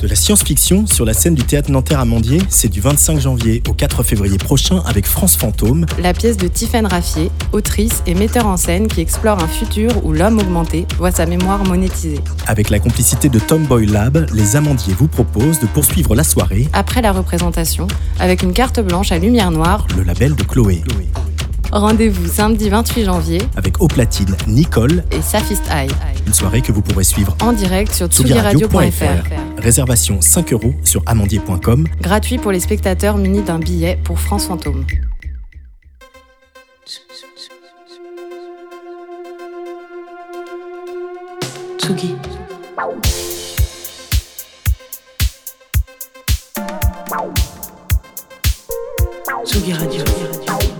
De la science-fiction sur la scène du théâtre Nanterre Amandier, c'est du 25 janvier au 4 février prochain avec France Fantôme. La pièce de Tiffaine Raffier, autrice et metteur en scène qui explore un futur où l'homme augmenté voit sa mémoire monétisée. Avec la complicité de Tomboy Lab, les Amandiers vous proposent de poursuivre la soirée Après la représentation, avec une carte blanche à lumière noire, le label de Chloé. Rendez-vous samedi 28 janvier Avec au platine Nicole, et Safist Eye, une soirée que vous pourrez suivre en direct sur tsugiradio.fr. Réservation 5 euros sur amandier.com. Gratuit pour les spectateurs munis d'un billet pour France Fantôme. Tsugi. Tsugi Radio.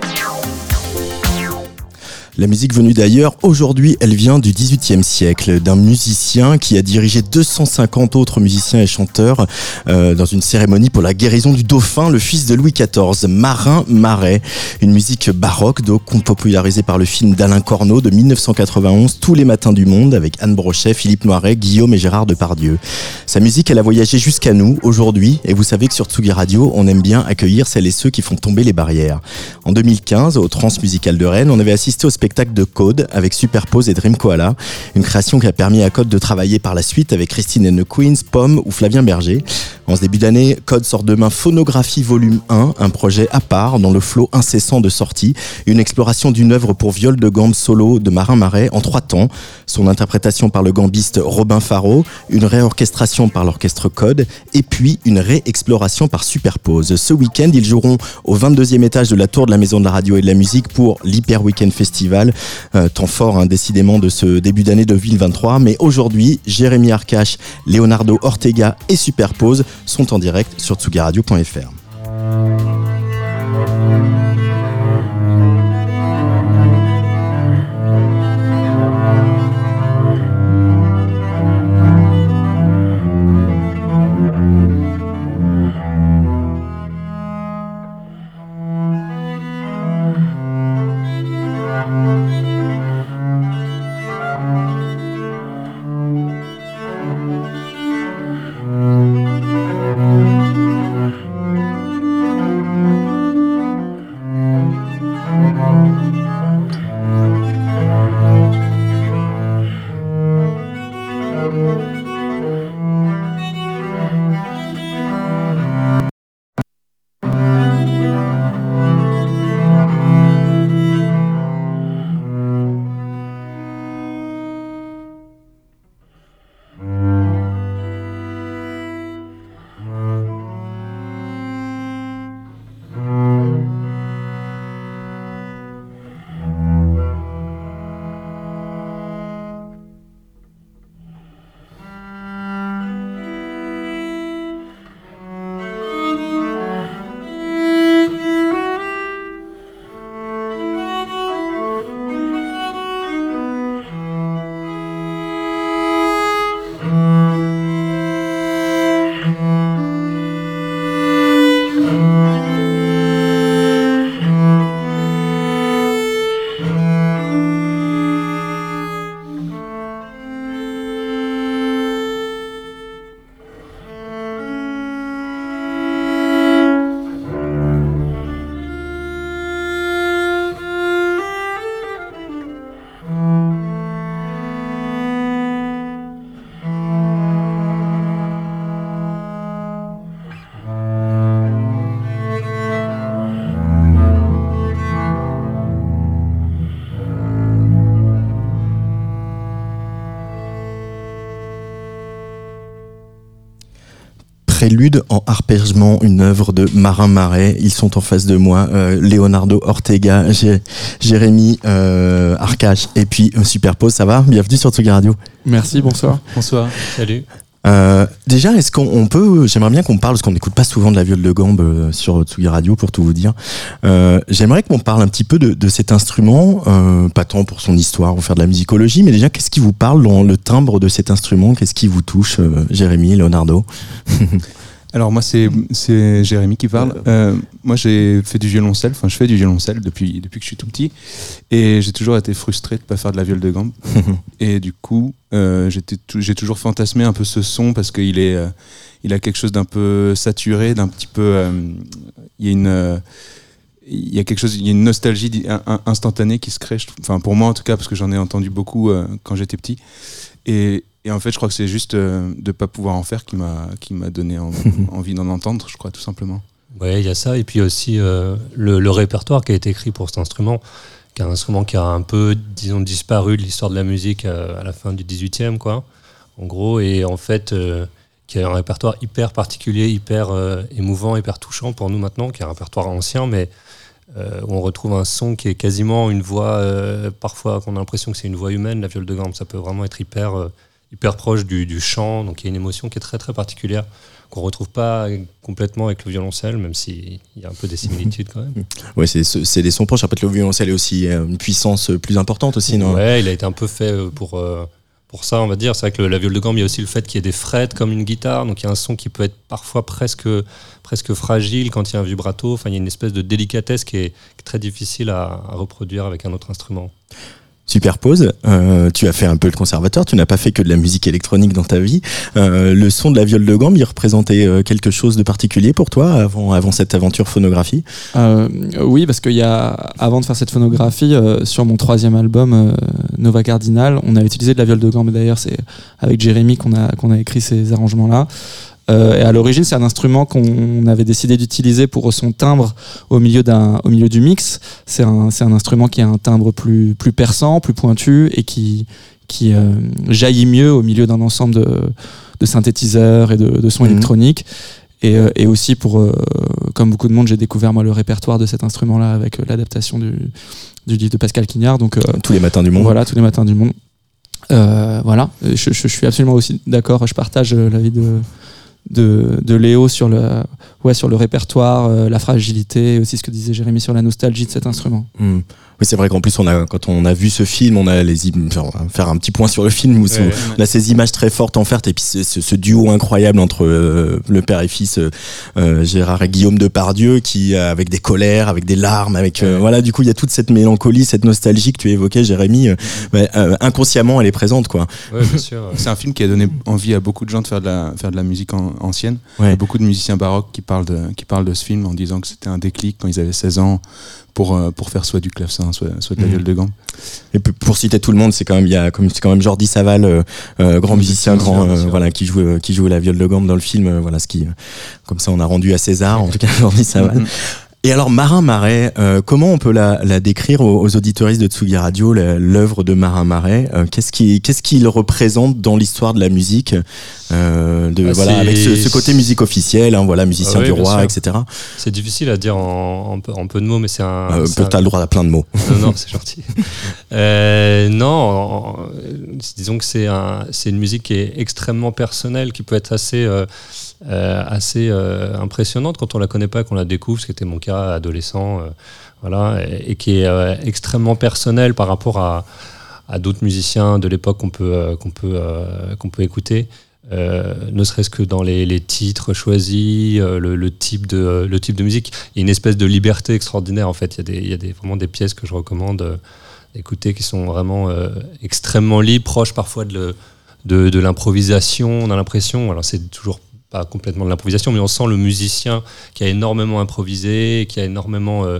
La musique venue d'ailleurs, aujourd'hui, elle vient du XVIIIe siècle, d'un musicien qui a dirigé 250 autres musiciens et chanteurs euh, dans une cérémonie pour la guérison du dauphin, le fils de Louis XIV, Marin Marais. Une musique baroque, donc popularisée par le film d'Alain Corneau de 1991, Tous les matins du monde, avec Anne Brochet, Philippe Noiret, Guillaume et Gérard Depardieu. Sa musique, elle a voyagé jusqu'à nous aujourd'hui, et vous savez que sur Tsugi Radio, on aime bien accueillir celles et ceux qui font tomber les barrières. En 2015, au Transmusical de Rennes, on avait assisté au spectacle de Code avec Superpose et Dream Koala, une création qui a permis à Code de travailler par la suite avec Christine and the Queens, Pomme ou Flavien Berger. En ce début d'année, Code sort demain Phonographie Volume 1, un projet à part dans le flot incessant de sorties, une exploration d'une œuvre pour viol de gambe solo de Marin Marais en trois temps, son interprétation par le gambiste Robin Faro, une réorchestration par l'orchestre Code et puis une réexploration par Superpose. Ce week-end, ils joueront au 22e étage de la tour de la Maison de la Radio et de la Musique pour l'Hyper Weekend Festival, euh, temps fort hein, décidément de ce début d'année 2023. Mais aujourd'hui, Jérémy Arcache, Leonardo Ortega et Superpose sont en direct sur tsugaradio.fr. prélude en arpègement, une œuvre de Marin Marais. Ils sont en face de moi, euh, Leonardo Ortega, Jé- Jérémy euh, Arcache et puis euh, Superpose. Ça va? Bienvenue sur Tsugi Radio. Merci, bonsoir. Bonsoir, salut. Euh, déjà, est-ce qu'on on peut, j'aimerais bien qu'on parle, parce qu'on n'écoute pas souvent de la viole de gambe euh, sur Tsugi Radio, pour tout vous dire. Euh, j'aimerais qu'on parle un petit peu de, de cet instrument, euh, pas tant pour son histoire ou faire de la musicologie, mais déjà, qu'est-ce qui vous parle dans le timbre de cet instrument? Qu'est-ce qui vous touche, euh, Jérémy, Leonardo? Alors moi c'est c'est Jérémy qui parle. Euh, moi j'ai fait du violoncelle, enfin je fais du violoncelle depuis depuis que je suis tout petit et j'ai toujours été frustré de pas faire de la viole de gambe. et du coup euh, j'ai toujours fantasmé un peu ce son parce qu'il est euh, il a quelque chose d'un peu saturé, d'un petit peu il y a une il y a quelque chose, il y a une nostalgie instantanée qui se crée, enfin pour moi en tout cas, parce que j'en ai entendu beaucoup quand j'étais petit. Et, et en fait, je crois que c'est juste euh, de ne pas pouvoir en faire qui m'a qui m'a donné envie d'en entendre, je crois, tout simplement. Oui, il y a ça. Et puis aussi euh, le, répertoire qui a été écrit pour cet instrument, qui est un instrument qui a un peu, disons, disparu de l'histoire de la musique euh, à, la fin du 18e, quoi, en gros. Et en fait, qui a un répertoire hyper particulier, hyper émouvant, hyper touchant pour nous maintenant, qui est un répertoire ancien, mais où on retrouve un son qui est quasiment une voix, parfois qu'on a l'impression que c'est une voix humaine, la viole de gamme. Ça peut vraiment être hyper hyper proche du, chant, donc il y a une émotion qui est très très particulière qu'on retrouve pas complètement avec le violoncelle, même s'il y a un peu des similitudes quand même. Ouais, c'est des sons proches. Après, le violoncelle est aussi euh, une puissance plus importante aussi, non? Ouais, il a été un peu fait euh, pour, euh, pour ça, on va dire. C'est vrai que la viole de gamme, il y a aussi le fait qu'il y ait des frettes comme une guitare, donc il y a un son qui peut être parfois presque, presque fragile quand il y a un vibrato. Enfin, il y a une espèce de délicatesse qui est, très difficile à reproduire avec un autre instrument. Superpose, euh, tu as fait un peu le conservateur, tu n'as pas fait que de la musique électronique dans ta vie. Euh, le son de la viole de gambe, il représentait euh, quelque chose de particulier pour toi avant, avant cette aventure phonographie? Oui, parce qu'il y a, avant de faire cette phonographie, sur mon troisième album, Nova Cardinal, on a utilisé de la viole de gambe. D'ailleurs, c'est avec Jérémy qu'on a, qu'on a écrit ces arrangements-là. Euh, et à l'origine, c'est un instrument qu'on avait décidé d'utiliser pour son timbre au milieu, au milieu du mix. C'est un, c'est un instrument qui a un timbre plus, plus perçant, plus pointu et qui, qui euh, jaillit mieux au milieu d'un ensemble de, de synthétiseurs et de, de sons mhm. électroniques. Et, euh, et, aussi pour, comme beaucoup de monde, j'ai découvert moi le répertoire de cet instrument-là avec l'adaptation du, du livre de Pascal Quignard. Donc tous les matins du monde. Voilà, tous les matins du monde. voilà, je, je, suis absolument aussi d'accord. Je partage l'avis de, de, Léo sur le, répertoire, euh, la fragilité, aussi ce que disait Jérémy sur la nostalgie de cet instrument. Hmm. Oui, c'est vrai qu'en plus, on a, quand on a vu ce film, on a les faire un petit point sur le film où on a ces images très fortes en fait, et puis ce, ce, duo incroyable entre euh, le père et fils euh, Gérard et Guillaume Depardieu, qui avec des colères, avec des larmes, avec voilà, du coup, il y a toute cette mélancolie, cette nostalgie que tu évoquais, Jérémy. inconsciemment, elle est présente, quoi. bien sûr. c'est un film qui a donné envie à beaucoup de gens de faire de la, faire de la musique ancienne. Il y a beaucoup de musiciens baroques qui de, qui parle de ce film en disant que c'était un déclic quand ils avaient 16 ans pour, euh, pour faire soit du clavecin, soit, soit de la gueule mhm. de gamme. Et pour citer tout le monde, c'est quand même il y a comme c'est quand même Jordi Saval, euh, euh, grand musicien, grand voilà qui joue qui joue la viole de gamme dans le film. voilà ce qui comme ça on a rendu à César en tout cas Jordi Saval. Et alors Marin Marais, euh, comment on peut la, la décrire aux, aux, auditoristes de Tsugi Radio, l'œuvre de Marin Marais euh, Qu'est-ce qu'il représente dans l'histoire de la musique euh, de, bah, voilà, Avec ce, ce, côté musique officielle, hein, voilà, musicien ah du roi, etc. C'est difficile à dire en, en, peu, de mots, mais c'est un... Euh, T'as le droit à plein de mots. Non, non c'est gentil. Non, disons que c'est un, une musique qui est extrêmement personnelle, qui peut être assez... Euh, assez euh, impressionnante quand on la connaît pas, qu'on la découvre, ce qui était mon cas adolescent, euh, voilà, et, qui est extrêmement personnel par rapport à, d'autres musiciens de l'époque qu'on peut, qu'on peut, qu'on peut écouter. ne serait-ce que dans les, les titres choisis, le, le, type de, le type de musique. Il y a une espèce de liberté extraordinaire en fait. Il y a, des, il y a des, vraiment des pièces que je recommande d'écouter qui sont vraiment extrêmement libres, proches parfois de, de, de l'improvisation. On a l'impression, alors c'est toujours pas complètement de l'improvisation, mais on sent le musicien qui a énormément improvisé, qui a énormément euh,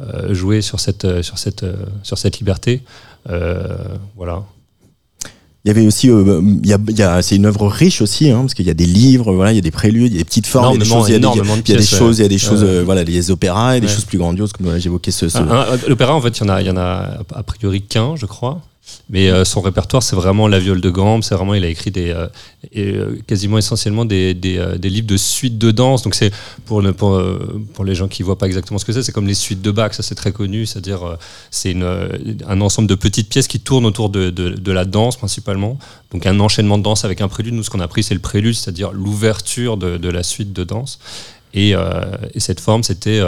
euh, joué sur cette, euh, sur cette, sur cette liberté. voilà. Il y avait aussi, il y a, y a, c'est une œuvre riche aussi, hein, parce qu'il y a des livres, voilà, il y a des préludes, il y a des petites formes, il y a des choses, il y a des, il y a des choses, il y a des choses, voilà, des opéras et des choses plus grandioses, comme j'évoquais ce. ce... L'opéra, en fait, il y en a, il y en a a priori qu'un, je crois. Mais euh, son répertoire, c'est vraiment la viole de gambe. C'est vraiment, il a écrit des, euh, euh, quasiment essentiellement des, des, livres de suites de danse. Donc c'est pour, pour, pour, les gens qui voient pas exactement ce que c'est, c'est comme les suites de Bach. Ça c'est très connu. C'est-à-dire c'est un ensemble de petites pièces qui tournent autour de, de, la danse principalement. Donc un enchaînement de danse avec un prélude. Nous, ce qu'on a pris, c'est le prélude, c'est-à-dire l'ouverture de, la suite de danse. Et, et cette forme, c'était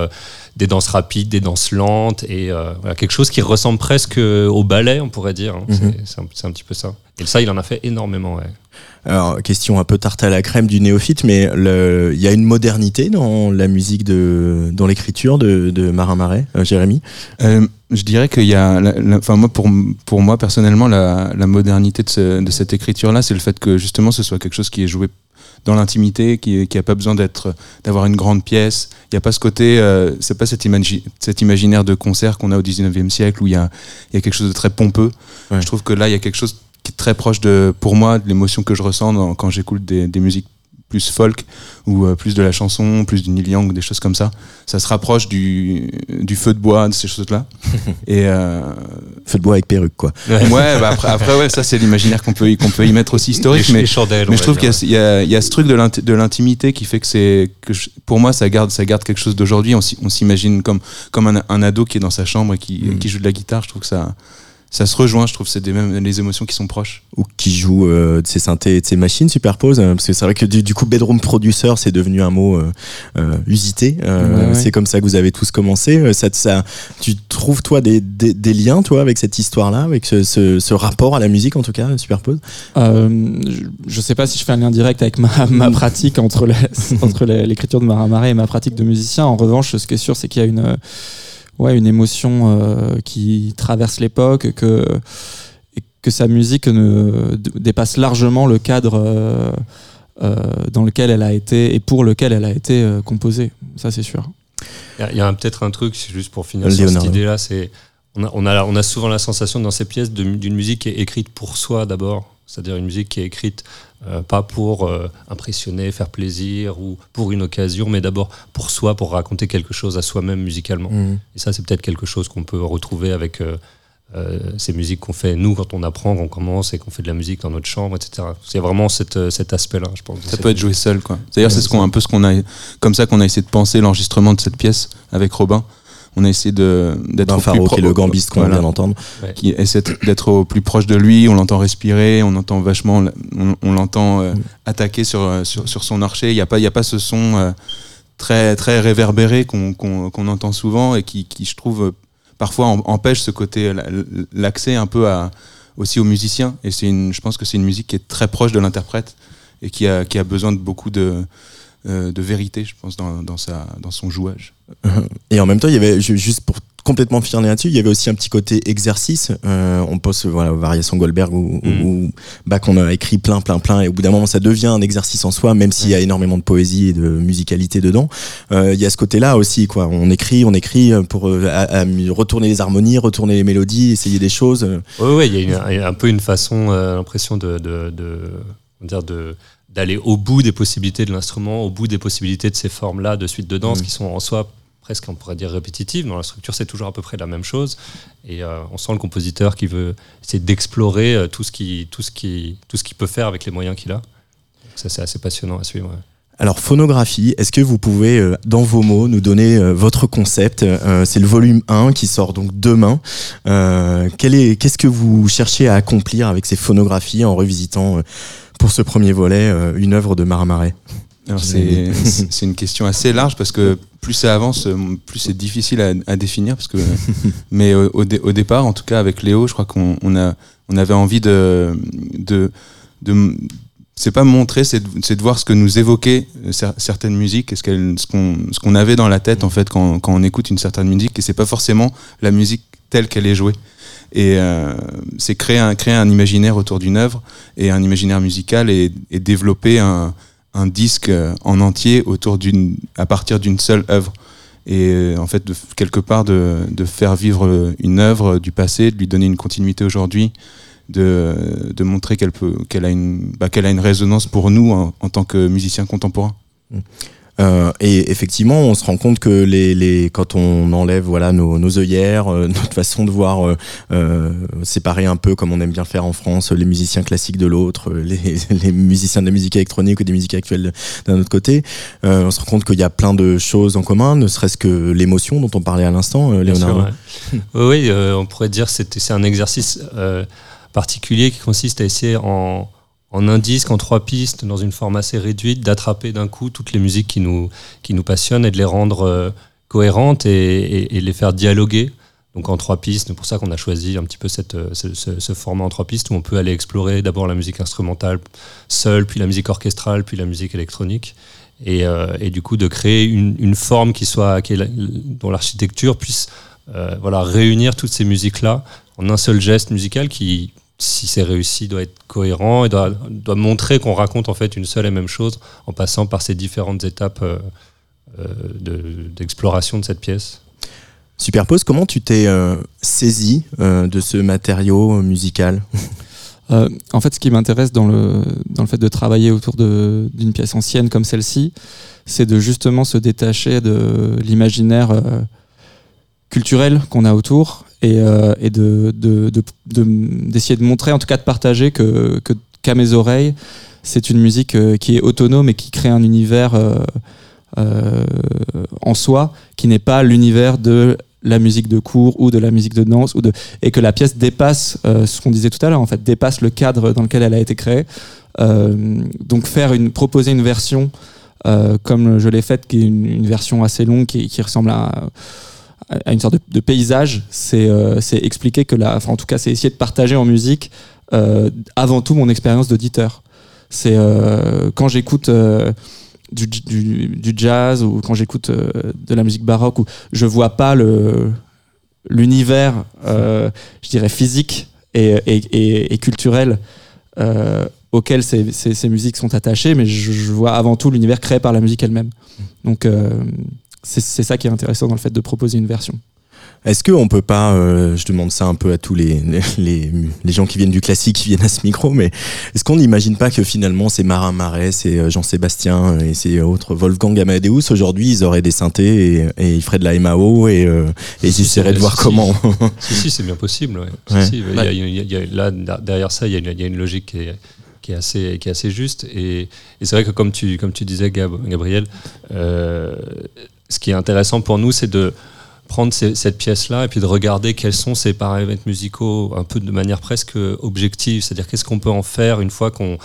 des danses rapides, des danses lentes, et voilà, quelque chose qui ressemble presque au ballet, on pourrait dire. hein. Mhm. C'est un, un, petit peu ça. Et ça, il en a fait énormément. Ouais. Alors, question un peu tarte à la crème du néophyte, mais il y a une modernité dans la musique, de, dans l'écriture de, de Marin Marais, euh, Jérémy? Euh, Je dirais qu'il y a, enfin moi pour, pour moi personnellement, la, la modernité de, ce, de cette écriture-là, c'est le fait que justement ce soit quelque chose qui est joué dans l'intimité, qui n'a pas besoin d'être d'avoir une grande pièce. Il n'y a pas ce côté, euh, c'est pas cet, imagi cet imaginaire de concert qu'on a au 19e siècle où il y a, y a quelque chose de très pompeux. Ouais. Je trouve que là, il y a quelque chose qui est très proche de, pour moi, de l'émotion que je ressens dans, quand j'écoute des, des, musiques plus folk ou euh, plus de la chanson, plus du Neil Young, des choses comme ça. Ça se rapproche du, du feu de bois, de ces choses-là. Et euh... feu de bois avec perruque, quoi. Ouais, ouais bah après, après, ouais, ça c'est l'imaginaire qu'on peut, qu'on peut y mettre aussi historique. Les, mais chandelles, mais je trouve qu'il y, y, y, a ce truc de l'intimité qui fait que c'est, que je, pour moi, ça garde, ça garde quelque chose d'aujourd'hui. On s'imagine comme, comme un, un, ado qui est dans sa chambre et qui, mm. qui joue de la guitare. Je trouve que ça ça se rejoint, je trouve, c'est des mêmes les émotions qui sont proches. Ou qui joue euh, de ses synthés et de ses machines superpose, hein, parce que c'est vrai que du, du, coup bedroom producer c'est devenu un mot euh, euh, usité. Ouais, ouais. C'est comme ça que vous avez tous commencé. Ça, ça, tu trouves toi des, des, des, liens toi avec cette histoire-là, avec ce, ce, ce, rapport à la musique en tout cas, superpose? Je, je sais pas si je fais un lien direct avec ma, ma pratique entre les, entre l'écriture de Marin Marais et ma pratique de musicien. En revanche, ce qui est sûr, c'est qu'il y a une ouais, une émotion euh, qui traverse l'époque, que, que sa musique ne dépasse largement le cadre euh, euh, dans lequel elle a été et pour lequel elle a été euh, composée. Ça, c'est sûr. Il y a, a peut-être un truc, juste pour finir sur cette idée-là, c'est on a, on, a, on a souvent la sensation dans ces pièces d'une musique qui est écrite pour soi d'abord, c'est-à-dire une musique qui est écrite euh, pas pour euh, impressionner, faire plaisir ou pour une occasion, mais d'abord pour soi, pour raconter quelque chose à soi-même musicalement. Mmh. Et ça, c'est peut-être quelque chose qu'on peut retrouver avec euh, ces musiques qu'on fait nous quand on apprend, qu'on commence et qu'on fait de la musique dans notre chambre, etc. C'est vraiment cette, cet aspect-là, je pense. Ça peut être joué seul, quoi. D'ailleurs, c'est ce qu'on un peu ce qu'on a, comme ça qu'on a essayé de penser l'enregistrement de cette pièce avec Robin on a essayé d'être Faro qui est le gambiste qu'on voilà, vient d'entendre ouais. qui essaie d'être au plus proche de lui on l'entend respirer on entend vachement on, on l'entend euh, mm. attaquer sur, sur, sur son archer il n'y a pas il y a pas ce son euh, très très réverbéré qu'on qu qu entend souvent et qui, qui je trouve parfois empêche ce côté l'accès un peu à aussi aux musiciens et c'est une je pense que c'est une musique qui est très proche de l'interprète et qui a qui a besoin de beaucoup de euh, de vérité, je pense, dans, dans, sa, dans son jouage. Et en même temps, il y avait, juste pour complètement finir là-dessus, il y avait aussi un petit côté exercice. Euh, on pense voilà, aux variations Goldberg ou, mm. ou Bach, on a écrit plein, plein, plein, et au bout d'un moment, ça devient un exercice en soi, même s'il y a énormément de poésie et de musicalité dedans. Euh, il y a ce côté-là aussi, quoi. On écrit, on écrit pour euh, à, à retourner les harmonies, retourner les mélodies, essayer des choses. Oui, oui, il y a une, un peu une façon, euh, l'impression de, de, de, dire de d'aller au bout des possibilités de l'instrument, au bout des possibilités de ces formes-là de suite de danse mmh. qui sont en soi presque, on pourrait dire, répétitives. Dans la structure, c'est toujours à peu près la même chose. Et euh, on sent le compositeur qui veut essayer d'explorer tout, ce qui, tout, ce qui, tout ce qu'il peut faire avec les moyens qu'il a. Donc ça, c'est assez passionnant à suivre. Ouais. Alors, phonographie, est-ce que vous pouvez, euh, dans vos mots, nous donner euh, votre concept? Euh, C'est le volume 1 qui sort donc demain. Quel est, qu'est-ce que vous cherchez à accomplir avec ces phonographies en revisitant pour ce premier volet une œuvre de Marmarais c'est, c'est une question assez large parce que plus ça avance, plus c'est difficile à, à définir. Parce que, mais au, au, dé, au, départ, en tout cas avec Léo, je crois qu'on on a, on avait envie de, de, de c'est pas montrer, c'est de, de, voir ce que nous évoquaient certaines musiques, et ce qu'on ce qu'on avait dans la tête en fait quand, quand on écoute une certaine musique, et c'est pas forcément la musique telle qu'elle est jouée. Et euh, c'est créer un, imaginaire autour d'une œuvre et un imaginaire musical et, développer un, disque en entier autour à partir d'une seule œuvre. Et en fait, quelque part, de, faire vivre une œuvre du passé, de lui donner une continuité aujourd'hui, de, montrer qu'elle peut a une bah, qu'elle a une résonance pour nous en, en tant que musiciens contemporains. Euh, et effectivement, on se rend compte que les, les quand on enlève voilà nos, nos œillères, euh, notre façon de voir euh, euh, séparer un peu comme on aime bien faire en France, les musiciens classiques de l'autre, les, les, musiciens de la musique électronique ou des musiques actuelles d'un autre côté, on se rend compte qu'il y a plein de choses en commun, ne serait-ce que l'émotion dont on parlait à l'instant, Léonard. Sûr, ouais. oui, on pourrait dire c'est c'est un exercice particulier qui consiste à essayer en, en un disque, en trois pistes, dans une forme assez réduite, d'attraper d'un coup toutes les musiques qui nous, qui nous passionnent et de les rendre euh, cohérentes et, et, les faire dialoguer. Donc en trois pistes, c'est pour ça qu'on a choisi un petit peu cette, euh, ce, format en trois pistes où on peut aller explorer d'abord la musique instrumentale seule, puis la musique orchestrale, puis la musique électronique. Et, euh, et du coup de créer une, une forme qui soit, qui dont l'architecture puisse voilà, réunir toutes ces musiques-là en un seul geste musical qui, si c'est réussi, doit être cohérent et doit, doit montrer qu'on raconte en fait une seule et même chose en passant par ces différentes étapes euh, euh d'exploration de, cette pièce. Superpose, comment tu t'es euh, saisi euh, de ce matériau musical? En fait, ce qui m'intéresse dans le, dans le fait de travailler autour d'une pièce ancienne comme celle-ci, c'est de justement se détacher de l'imaginaire culturel qu'on a autour et, euh, d'essayer de, montrer, en tout cas de partager que, qu'à mes oreilles, c'est une musique euh, qui est autonome et qui crée un univers euh, en soi qui n'est pas l'univers de la musique de cours ou de la musique de danse ou de et que la pièce dépasse ce qu'on disait tout à l'heure en fait dépasse le cadre dans lequel elle a été créée. Donc faire une proposer une version comme je l'ai faite qui est une, version assez longue qui ressemble à à une sorte de, paysage, euh, c'est expliquer que la, en tout cas, c'est essayer de partager en musique euh, avant tout mon expérience d'auditeur. C'est euh, quand j'écoute du, du, du, jazz ou quand j'écoute de la musique baroque où je vois pas le l'univers, je dirais physique et, et, et, culturel auquel ces, ces, ces, musiques sont attachées, mais je, je vois avant tout l'univers créé par la musique elle-même. Donc c'est ça qui est intéressant dans le fait de proposer une version. Est-ce qu'on peut pas, euh, je demande ça un peu à tous les, les, les, gens qui viennent du classique, qui viennent à ce micro, mais est-ce qu'on n'imagine pas que finalement ces Marin Marais, c'est euh, Jean-Sébastien et ces autres Wolfgang Amadeus, aujourd'hui ils auraient des synthés et, ils feraient de la MAO et, euh, et ils essaieraient de voir comment. si, si, c'est bien possible. Ouais. Si, il y a, il y a, là, derrière ça, il y, a une, il y a une logique qui est qui est assez, qui est assez juste. Et, et c'est vrai que comme tu, comme tu disais, Gab, Gabriel, euh, ce qui est intéressant pour nous, c'est de prendre cette pièce-là et puis de regarder quels sont ces paramètres musicaux un peu de manière presque objective, c'est-à-dire qu'est-ce qu'on peut en faire une fois qu'on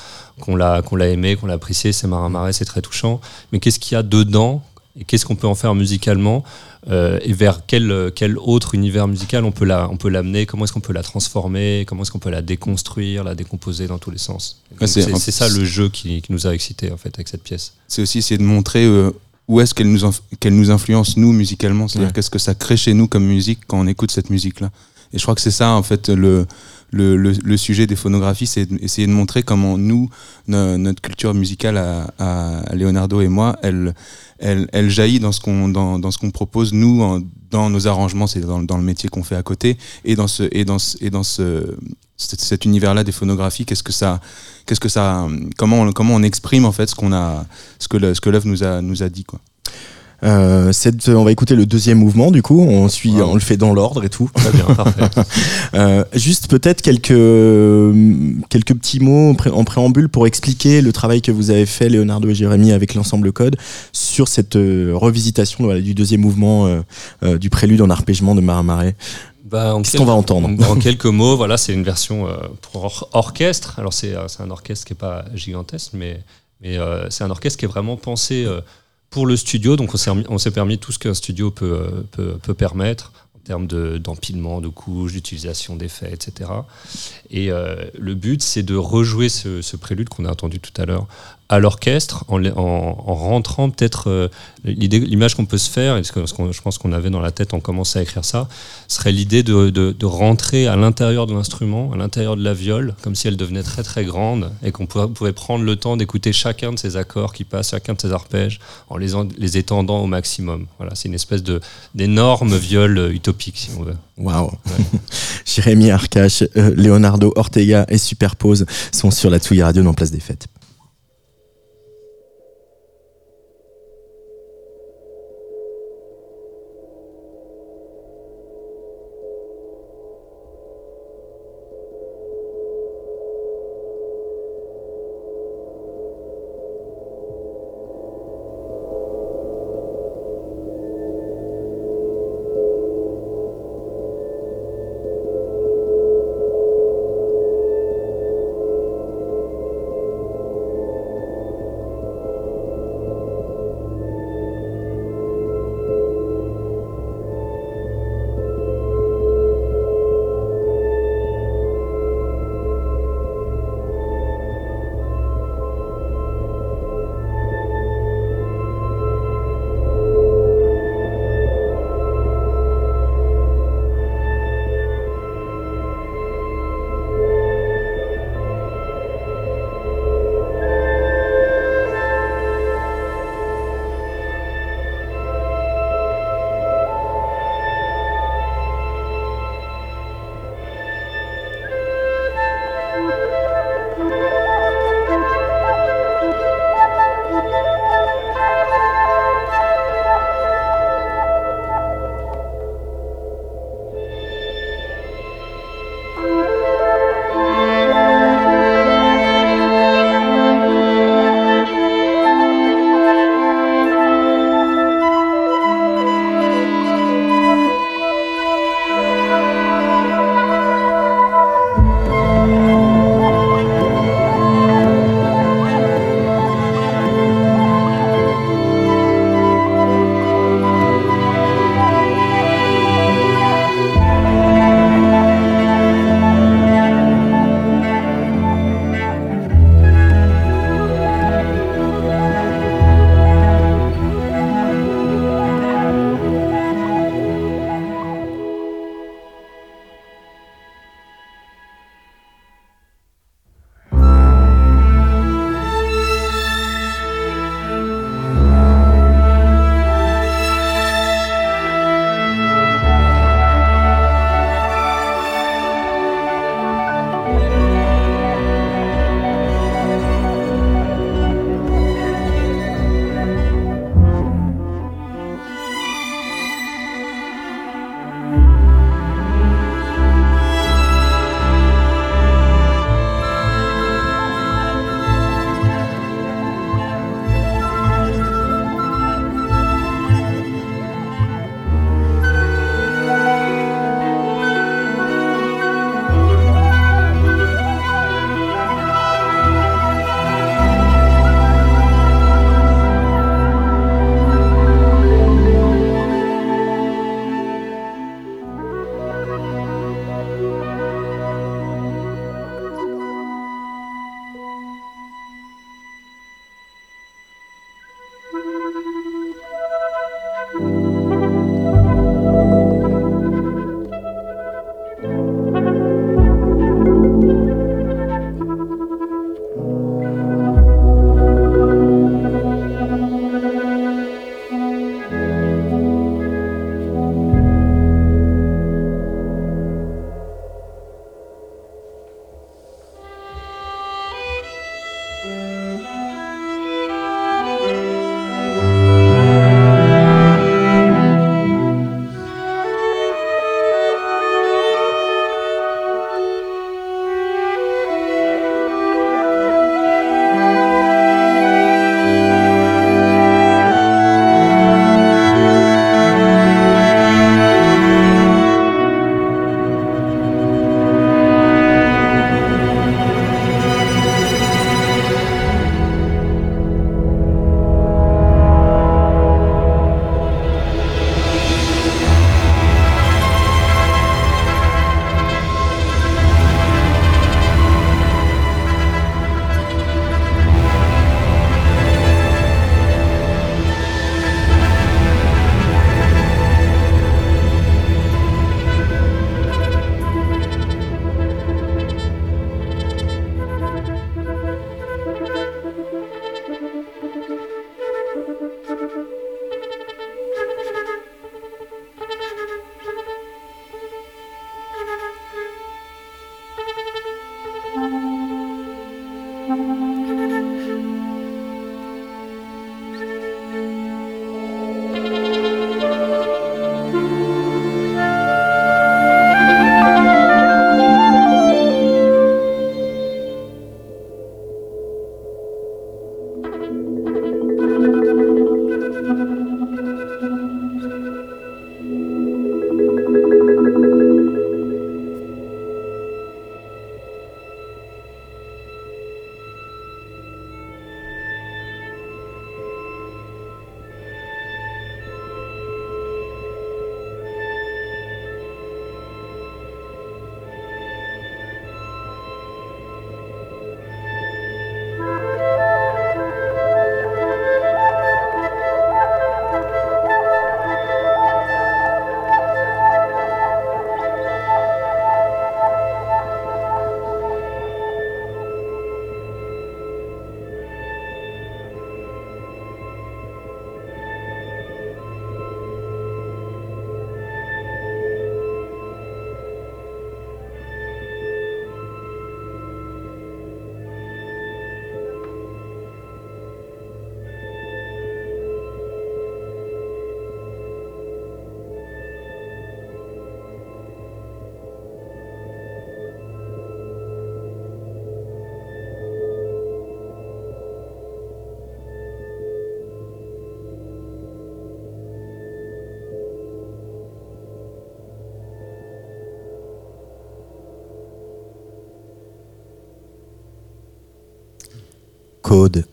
l'a l'a aimé, qu'on l'a apprécié, c'est marin marais, c'est très touchant, mais qu'est-ce qu'il y a dedans et qu'est-ce qu'on peut en faire musicalement euh, et vers quel, quel autre univers musical on peut l'amener, comment est-ce qu'on peut la transformer, comment est-ce qu'on peut la déconstruire, la décomposer dans tous les sens. c'est ça le jeu qui, qui, nous a excité en fait avec cette pièce. C'est aussi essayer de montrer euh, où est-ce qu'elle nous, qu'elle nous influence nous musicalement? C'est-à-dire qu'est-ce que ça crée chez nous comme musique quand on écoute cette musique-là? Et je crois que c'est ça en fait le, le, le, sujet des phonographies, c'est essayer de montrer comment nous, notre culture musicale à, à, Leonardo et moi, elle, elle, elle jaillit dans ce qu'on dans, dans ce qu'on propose nous dans nos arrangements, c'est dans, dans, le métier qu'on fait à côté et dans ce et dans ce, et dans ce cet univers-là des phonographies, qu'est-ce que ça, qu'est-ce que ça, comment on, comment on exprime en fait ce qu'on a, ce que ce que l'œuvre nous a nous a dit quoi. Euh, cette, on va écouter le deuxième mouvement du coup. On suit, on le fait dans l'ordre et tout. Très bien, parfait. euh, juste peut-être quelques quelques petits mots en préambule pour expliquer le travail que vous avez fait, Leonardo et Jérémy, avec l'ensemble code sur cette euh, revisitation voilà, du deuxième mouvement euh, euh, du prélude en arpègement de Marin Marais. Bah, Qu'est-ce qu'on va entendre En quelques mots, voilà, c'est une version euh, pour orchestre. Alors c'est un orchestre qui est pas gigantesque, mais, mais euh, c'est un orchestre qui est vraiment pensé euh, pour le studio. Donc on s'est permis tout ce qu'un studio peut, peut, peut, permettre en termes d'empilement, de, couches, d'utilisation d'effets, etc. Et le but, c'est de rejouer ce, ce prélude qu'on a entendu tout à l'heure à l'orchestre en, en, en, rentrant peut-être euh, l'idée l'image qu'on peut se faire et ce que, ce je pense qu'on avait dans la tête en commençant à écrire ça serait l'idée de, de, de, rentrer à l'intérieur de l'instrument à l'intérieur de la viole comme si elle devenait très très grande et qu'on pouvait, pouvait, prendre le temps d'écouter chacun de ces accords qui passent chacun de ces arpèges en les, en, les étendant au maximum. Voilà c'est une espèce de d'énorme viole utopique si on veut. Waouh. Ouais. Jérémy Arcache euh, Leonardo Ortega et Superpose sont sur la Tsugi Radio dans Place des Fêtes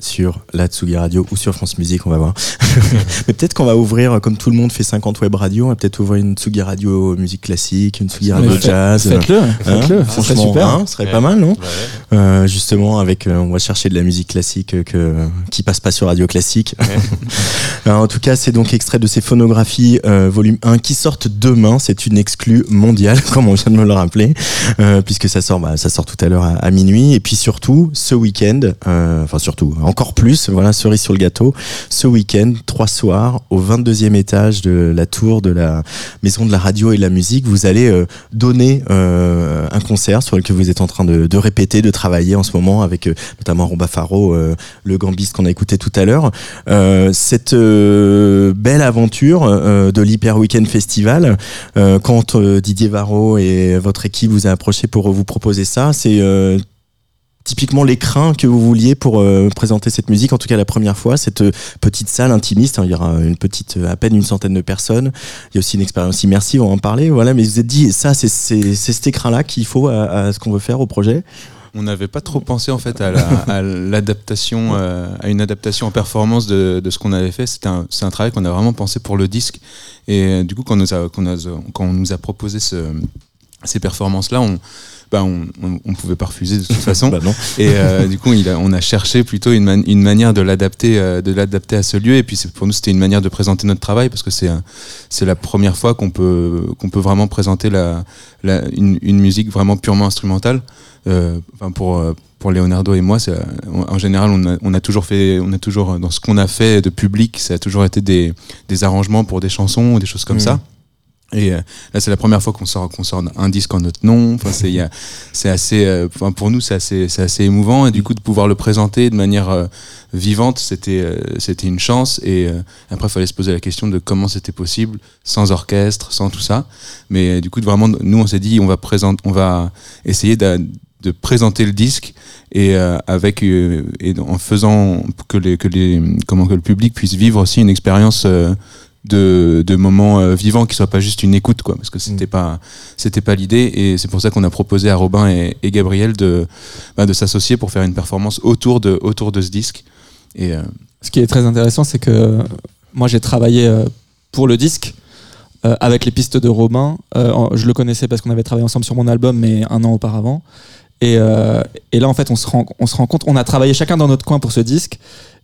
Sur la Tsugi Radio ou sur France Musique, on va voir. Mais peut-être qu'on va ouvrir, comme tout le monde fait 50 web radio, on va peut-être ouvrir une Tsugi Radio musique classique, une Tsugi Radio jazz. Faites-le, Hein faites-le, ça serait Franchement, super. hein, ce serait Ouais. pas mal, non Ouais. Euh, Justement, avec, euh, on va chercher de la musique classique euh, que, qui passe pas sur Radio Classique. Alors, en tout cas, c'est donc extrait de ces phonographies euh, volume 1 qui sortent demain. C'est une exclue mondiale, comme on vient de me le rappeler, euh, puisque ça sort, bah, ça sort tout à l'heure à, à minuit. Et puis surtout, ce week-end, euh, enfin surtout, encore plus, voilà, cerise sur le gâteau, ce week-end, trois soirs, au 22e étage de la tour de la maison de la radio et de la musique, vous allez euh, donner euh, un concert sur lequel vous êtes en train de, de répéter, de travailler en ce moment avec euh, notamment Romba Faro, euh, le gambiste qu'on a écouté tout à l'heure. Euh, cette euh, belle aventure de l'Hyper Weekend Festival, quand Didier Varro et votre équipe vous a approché pour vous proposer ça, c'est typiquement l'écran que vous vouliez pour euh, présenter cette musique, en tout cas la première fois, cette euh, petite salle intimiste, hein, il y aura une petite, euh, à peine une centaine de personnes, il y a aussi une expérience immersive, on va en parler, voilà, mais vous vous êtes dit, ça c'est cet écran-là qu'il faut à, à ce qu'on veut faire au projet On n'avait pas trop pensé en fait à la- à l'adaptation, euh, à une adaptation en performance de, de ce qu'on avait fait. Un, c'est un travail qu'on a vraiment pensé pour le disque. Et euh, du coup, quand, on nous a, quand on nous a proposé ce- ces performances-là, on, bah, on, on, on pouvait pas refuser de toute façon. Bah. Et euh, du coup, il a- on a cherché plutôt une, man- une manière de l'adapter, euh, de l'adapter à ce lieu. Et puis, pour nous, c'était une manière de présenter notre travail parce que c'est, la première fois qu'on peut, qu'on peut vraiment présenter la, la- une, une musique vraiment purement instrumentale. Euh, pour euh, pour Leonardo et moi, en général, on a, on a toujours fait, on a toujours dans ce qu'on a fait de public, ça a toujours été des, des arrangements pour des chansons ou des choses comme Mhm. ça. Et euh, là, c'est la première fois qu'on sort, qu'on sort un disque en notre nom. Enfin, c'est, assez, euh, pour nous, c'est assez, assez émouvant. Et du coup, de pouvoir le présenter de manière euh, vivante, c'était, euh, c'était une chance. Et après, il fallait se poser la question de comment c'était possible, sans orchestre, sans tout ça. Mais du coup, vraiment, nous, on s'est dit, on va présenter, on va essayer d'a- de présenter le disque et avec et en faisant que les que les comment que le public puisse vivre aussi une expérience de, de moments euh, vivants qui soit pas juste une écoute quoi parce que c'était pas c'était pas l'idée et c'est pour ça qu'on a proposé à Robin et, et Gabriel de bah, de s'associer pour faire une performance autour de autour de ce disque et euh, Ce qui est très intéressant, c'est que euh, moi j'ai travaillé pour le disque avec les pistes de Robin. Je le connaissais parce qu'on avait travaillé ensemble sur mon album, mais un an auparavant. Et, euh, et là, en fait, on se, rend, on se rend compte, on a travaillé chacun dans notre coin pour ce disque.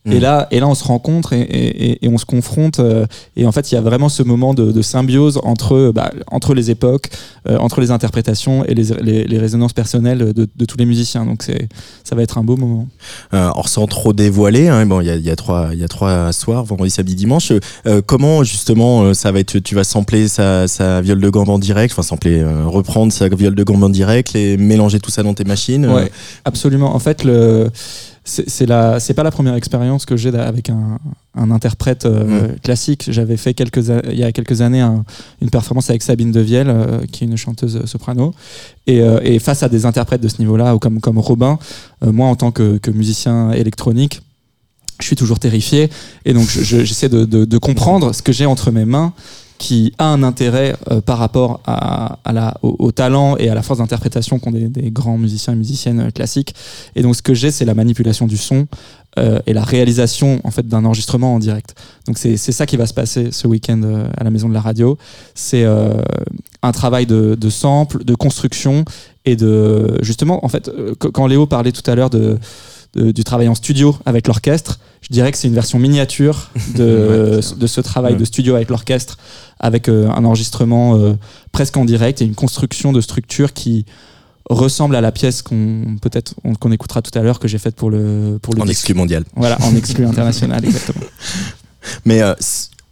Et, Mm. là, et là, on se rencontre et, et, et- et on se confronte. euh, et en fait, il y a vraiment ce moment de, de symbiose entre, bah, entre les époques, euh, entre les interprétations et les, les, les résonances personnelles de, de tous les musiciens. Donc, c'est, ça va être un beau moment. Euh, alors sans trop dévoiler, hein, bon, il y a, il y a trois, il y a trois soirs, vendredi, samedi, dimanche. Euh, comment justement euh, ça va être Tu vas sampler sa, sa viole de gambe en direct, enfin sampler, euh, reprendre sa viole de gambe en direct, les mélanger tout ça dans tes machines. euh, Ouais, absolument. En fait, le c'est la c'est pas la première expérience que j'ai avec un, un interprète euh, classique. J'avais fait quelques il y a quelques années un- une performance avec Sabine Devielle, euh, qui est une chanteuse soprano, et, euh, et face à des interprètes de ce niveau-là, ou comme comme Robin, euh, moi en tant que, que musicien électronique. Je suis toujours terrifié et donc je- je- j'essaie de, de- de comprendre ce que j'ai entre mes mains qui a un intérêt euh, par rapport au, talent et à la force d'interprétation qu'ont des, grands musiciens et musiciennes euh, classiques. Et donc ce que j'ai, c'est la manipulation du son euh, et la réalisation en fait d'un enregistrement en direct. Donc c'est ça qui va se passer ce week-end à la Maison de la Radio. C'est un travail de, de sample, de construction et de justement en fait qu- quand Léo parlait tout à l'heure du travail en studio avec l'orchestre. Je dirais que c'est une version miniature de, de ce travail Ouais. de studio avec l'orchestre, avec euh, un enregistrement euh, presque en direct et une construction de structure qui ressemble à la pièce qu'on peut-être on- qu'on écoutera tout à l'heure que j'ai faite pour le pour le en exclu mondial. Voilà, en exclu international exactement. Mais euh,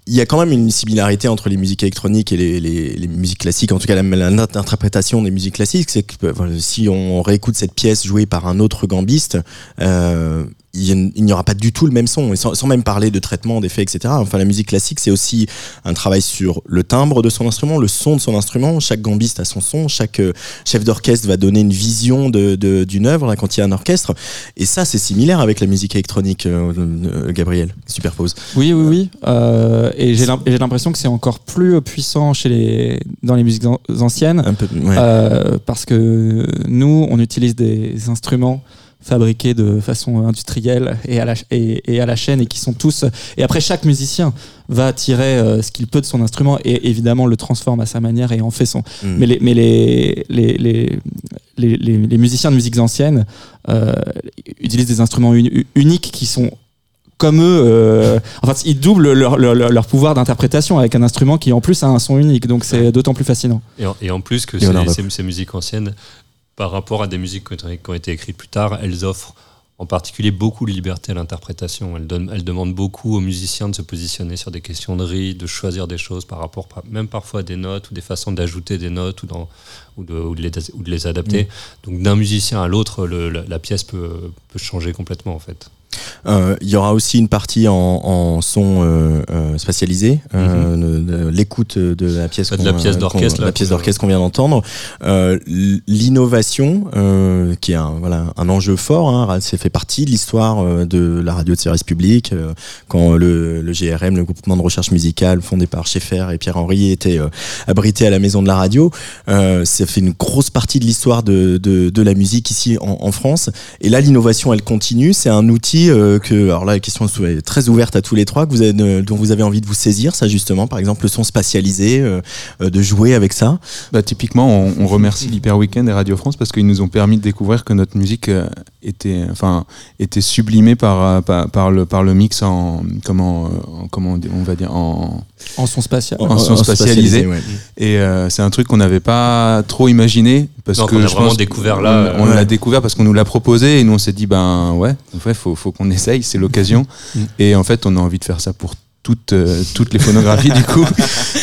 il y a quand même une similarité entre les musiques électroniques et les, les- les musiques classiques, en tout cas l'interprétation des musiques classiques, c'est que voilà, si on réécoute cette pièce jouée par un autre gambiste, euh, il n'y aura pas du tout le même son, et sans, sans même parler de traitement, d'effets, etc. Enfin, la musique classique, c'est aussi un travail sur le timbre de son instrument, le son de son instrument. Chaque gambiste a son son, chaque euh, chef d'orchestre va donner une vision de- de- d'une œuvre là, quand il y a un orchestre. Et ça, c'est similaire avec la musique électronique, euh, euh, Gabriel. Superpose. Oui, oui, oui. Euh, et j'ai l'im- j'ai l'impression que c'est encore plus puissant chez les dans les musiques an- anciennes. Un peu, ouais. Euh, parce que nous, on utilise des instruments fabriqués de façon industrielle et à la, et, et à la chaîne et qui sont tous. Et après, chaque musicien va tirer euh, ce qu'il peut de son instrument et évidemment le transforme à sa manière et en fait son. Mm. Mais, les, mais les, les, les, les, les- les musiciens de musiques anciennes euh, utilisent des instruments uni- uniques qui sont comme eux, euh, enfin, ils doublent leur, leur, leur- pouvoir d'interprétation avec un instrument qui en plus a un son unique, donc c'est d'autant plus fascinant. Et en, et en plus que ces musiques anciennes, par rapport à des musiques qui ont, été- écrites plus tard, elles offrent en particulier beaucoup de liberté à l'interprétation. Elles, donnent- elles demandent beaucoup aux musiciens de se positionner sur des questions de rythme, de choisir des choses par rapport, même parfois à des notes ou des façons d'ajouter des notes ou, dans, ou, de, ou de les, ou de les adapter. Donc d'un musicien à l'autre, le- la, la pièce peut, peut changer complètement en fait. Euh, Il y aura aussi une partie en, en son euh, euh, spatialisé, euh, de l'écoute de la pièce. De la pièce qu'on- d'orchestre, la pièce d'orchestre qu'on vient d'entendre. Euh, L'innovation, euh, qui est un, voilà, un enjeu fort, hein, c'est fait partie de l'histoire euh, de la radio de service public. euh, quand le, le GRM, le groupement de recherche musicale fondé par Schaeffer et Pierre Henry, était euh, abrité à la maison de la radio, euh, ça fait une grosse partie de l'histoire de, de, de la musique ici en, en France. Et là, l'innovation, elle continue. C'est un outil euh, que, alors là, la question est très ouverte à tous les trois, que vous avez, euh, dont vous avez envie de vous saisir, ça justement, par exemple le son spatialisé, euh, euh, de jouer avec ça. Bah, typiquement, on, on remercie l'Hyper Weekend et Radio France parce qu'ils nous ont permis de découvrir que notre musique était, enfin, était sublimée par, par, par le, par le mix en, comment, en- comment on dit- on va dire, en, En son spatial. En son spatialisé. ouais. et euh, c'est un truc qu'on n'avait pas trop imaginé parce que qu'on a je vraiment pense découvert là, On, on euh, l'a découvert parce qu'on nous l'a proposé et nous on s'est dit ben ouais, en fait faut, faut qu'on essaye, c'est l'occasion. Mm. et en fait on a envie de faire ça pour toutes, euh, toutes les phonographies du coup.